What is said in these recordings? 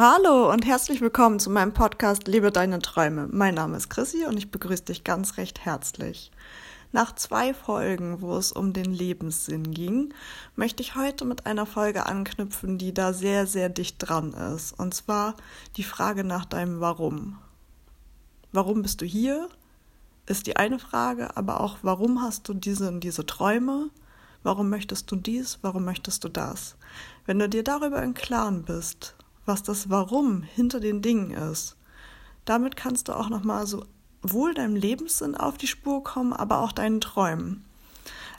Hallo und herzlich willkommen zu meinem Podcast Lebe deine Träume. Mein Name ist Chrissy und ich begrüße dich ganz recht herzlich. Nach zwei Folgen, wo es um den Lebenssinn ging, möchte ich heute mit einer Folge anknüpfen, die da sehr, sehr dicht dran ist. Und zwar die Frage nach deinem Warum. Warum bist du hier? Ist die eine Frage, aber auch warum hast du diese und diese Träume? Warum möchtest du dies? Warum möchtest du das? Wenn du dir darüber im Klaren bist, was das Warum hinter den Dingen ist. Damit kannst du auch nochmal so wohl deinem Lebenssinn auf die Spur kommen, aber auch deinen Träumen.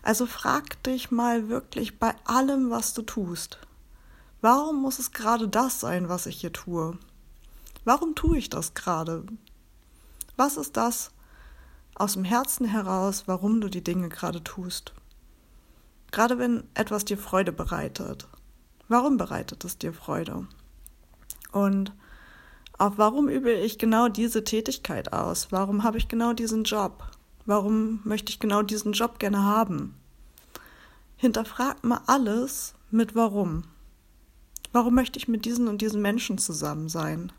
Also frag dich mal wirklich bei allem, was du tust. Warum muss es gerade das sein, was ich hier tue? Warum tue ich das gerade? Was ist das aus dem Herzen heraus, warum du die Dinge gerade tust? Gerade wenn etwas dir Freude bereitet. Warum bereitet es dir Freude? Und auf warum übe ich genau diese Tätigkeit aus? Warum habe ich genau diesen Job? Warum möchte ich genau diesen Job gerne haben? Hinterfragt mal alles mit warum. Warum möchte ich mit diesen und diesen Menschen zusammen sein?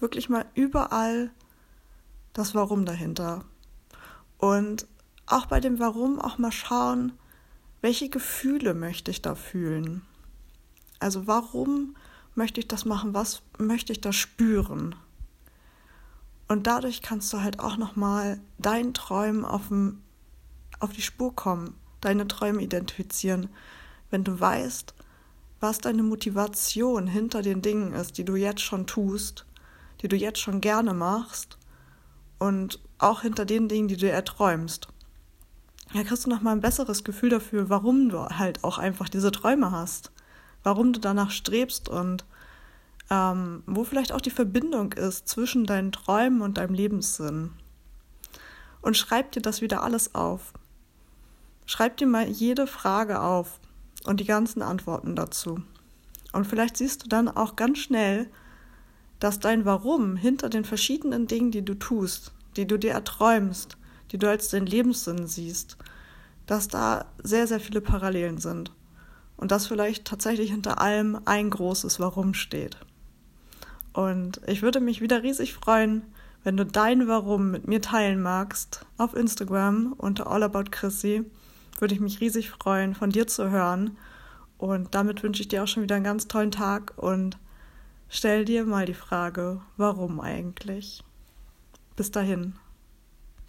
Wirklich mal überall das Warum dahinter. Und auch bei dem Warum auch mal schauen, welche Gefühle möchte ich da fühlen? Also warum möchte ich das machen, was möchte ich da spüren. Und dadurch kannst du halt auch nochmal deinen Träumen auf, dem, auf die Spur kommen, deine Träume identifizieren, wenn du weißt, was deine Motivation hinter den Dingen ist, die du jetzt schon tust, die du jetzt schon gerne machst und auch hinter den Dingen, die du erträumst. Da kriegst du nochmal ein besseres Gefühl dafür, warum du halt auch einfach diese Träume hast warum du danach strebst und ähm, wo vielleicht auch die Verbindung ist zwischen deinen Träumen und deinem Lebenssinn. Und schreib dir das wieder alles auf. Schreib dir mal jede Frage auf und die ganzen Antworten dazu. Und vielleicht siehst du dann auch ganz schnell, dass dein Warum hinter den verschiedenen Dingen, die du tust, die du dir erträumst, die du als dein Lebenssinn siehst, dass da sehr, sehr viele Parallelen sind und dass vielleicht tatsächlich hinter allem ein großes Warum steht. Und ich würde mich wieder riesig freuen, wenn du dein Warum mit mir teilen magst auf Instagram unter allaboutchrissy. Würde ich mich riesig freuen, von dir zu hören. Und damit wünsche ich dir auch schon wieder einen ganz tollen Tag und stell dir mal die Frage, warum eigentlich? Bis dahin.